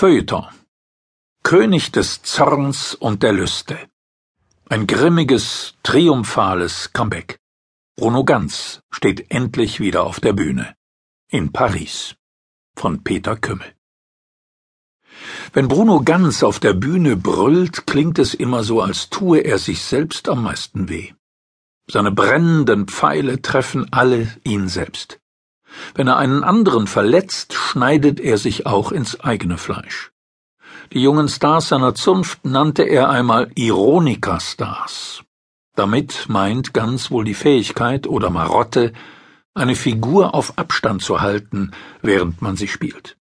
Feuilleton König des Zorns und der Lüste. Ein grimmiges, triumphales Comeback. Bruno Ganz steht endlich wieder auf der Bühne. In Paris. Von Peter Kümmel. Wenn Bruno Ganz auf der Bühne brüllt, klingt es immer so, als tue er sich selbst am meisten weh. Seine brennenden Pfeile treffen alle ihn selbst. Wenn er einen anderen verletzt, schneidet er sich auch ins eigene Fleisch. Die jungen Stars seiner Zunft nannte er einmal Ironika-Stars. Damit meint ganz wohl die Fähigkeit oder Marotte, eine Figur auf Abstand zu halten, während man sie spielt.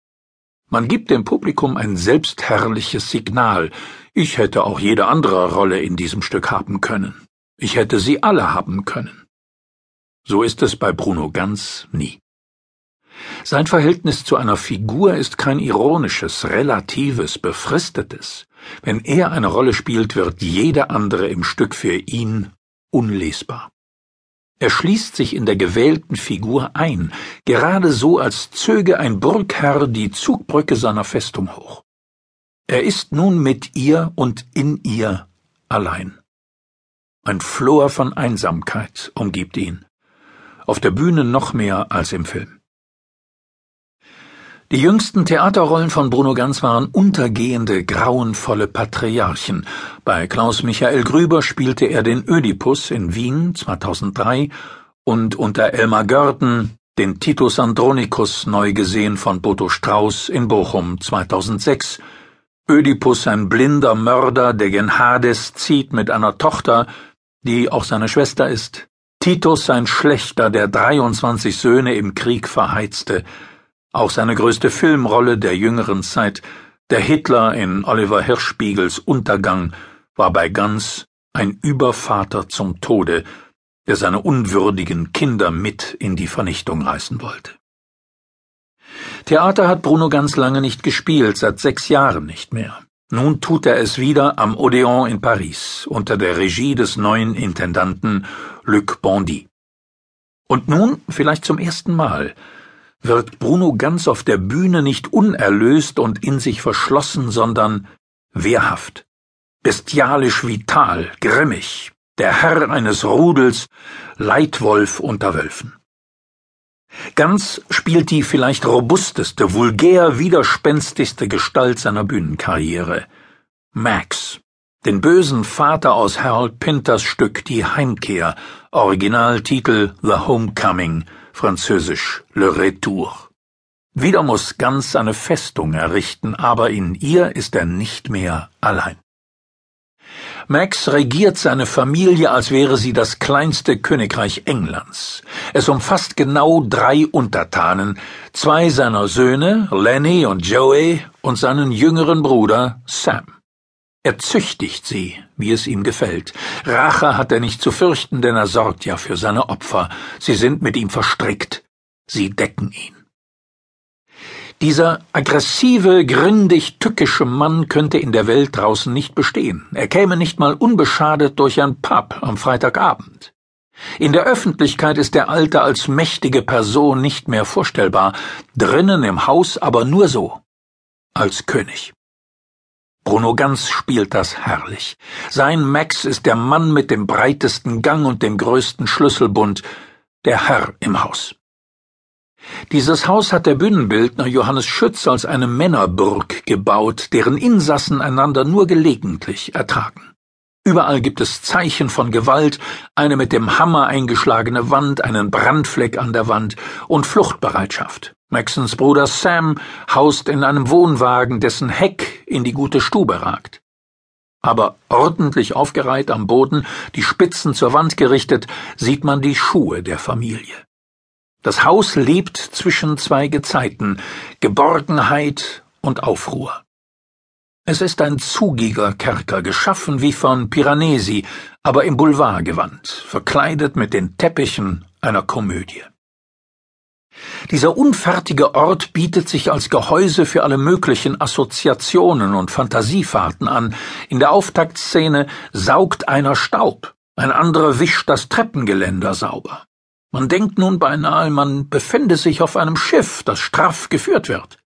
Man gibt dem Publikum ein selbstherrliches Signal. Ich hätte auch jede andere Rolle in diesem Stück haben können. Ich hätte sie alle haben können. So ist es bei Bruno Ganz nie. Sein Verhältnis zu einer Figur ist kein ironisches, relatives, befristetes. Wenn er eine Rolle spielt, wird jede andere im Stück für ihn unlesbar. Er schließt sich in der gewählten Figur ein, gerade so, als zöge ein Burgherr die Zugbrücke seiner Festung hoch. Er ist nun mit ihr und in ihr allein. Ein Flor von Einsamkeit umgibt ihn, auf der Bühne noch mehr als im Film. Die jüngsten Theaterrollen von Bruno Ganz waren untergehende, grauenvolle Patriarchen. Bei Klaus Michael Grüber spielte er den Ödipus in Wien 2003 und unter Elmar Görden den Titus Andronicus neu gesehen von Boto Strauß in Bochum 2006. Ödipus ein blinder Mörder, der gen Hades zieht mit einer Tochter, die auch seine Schwester ist. Titus ein Schlechter, der 23 Söhne im Krieg verheizte. Auch seine größte Filmrolle der jüngeren Zeit, der Hitler in Oliver Hirschspiegels Untergang, war bei Ganz ein Übervater zum Tode, der seine unwürdigen Kinder mit in die Vernichtung reißen wollte. Theater hat Bruno ganz lange nicht gespielt, seit sechs Jahren nicht mehr. Nun tut er es wieder am Odéon in Paris, unter der Regie des neuen Intendanten Luc Bondy. Und nun, vielleicht zum ersten Mal, wird Bruno ganz auf der Bühne nicht unerlöst und in sich verschlossen, sondern wehrhaft, bestialisch vital, grimmig, der Herr eines Rudels, Leitwolf unter Wölfen. Ganz spielt die vielleicht robusteste, vulgär widerspenstigste Gestalt seiner Bühnenkarriere. Max, den bösen Vater aus Harold Pinters Stück Die Heimkehr, Originaltitel The Homecoming, französisch Le Retour. Wieder muss Ganz seine Festung errichten, aber in ihr ist er nicht mehr allein. Max regiert seine Familie, als wäre sie das kleinste Königreich Englands. Es umfasst genau drei Untertanen, zwei seiner Söhne, Lenny und Joey, und seinen jüngeren Bruder Sam. Er züchtigt sie, wie es ihm gefällt. Rache hat er nicht zu fürchten, denn er sorgt ja für seine Opfer. Sie sind mit ihm verstrickt. Sie decken ihn. Dieser aggressive, grindig tückische Mann könnte in der Welt draußen nicht bestehen. Er käme nicht mal unbeschadet durch ein Pub am Freitagabend. In der Öffentlichkeit ist der Alte als mächtige Person nicht mehr vorstellbar, drinnen im Haus aber nur so, als König. Bruno Ganz spielt das herrlich. Sein Max ist der Mann mit dem breitesten Gang und dem größten Schlüsselbund, der Herr im Haus. Dieses Haus hat der Bühnenbildner Johannes Schütz als eine Männerburg gebaut, deren Insassen einander nur gelegentlich ertragen. Überall gibt es Zeichen von Gewalt, eine mit dem Hammer eingeschlagene Wand, einen Brandfleck an der Wand und Fluchtbereitschaft. Maxons Bruder Sam haust in einem Wohnwagen, dessen Heck in die gute Stube ragt. Aber ordentlich aufgereiht am Boden, die Spitzen zur Wand gerichtet, sieht man die Schuhe der Familie. Das Haus lebt zwischen zwei Gezeiten, Geborgenheit und Aufruhr. Es ist ein zugiger Kerker, geschaffen wie von Piranesi, aber im Boulevardgewand, verkleidet mit den Teppichen einer Komödie. Dieser unfertige Ort bietet sich als Gehäuse für alle möglichen Assoziationen und Fantasiefahrten an. In der Auftaktszene saugt einer Staub, ein anderer wischt das Treppengeländer sauber. Man denkt nun beinahe, man befände sich auf einem Schiff, das straff geführt wird.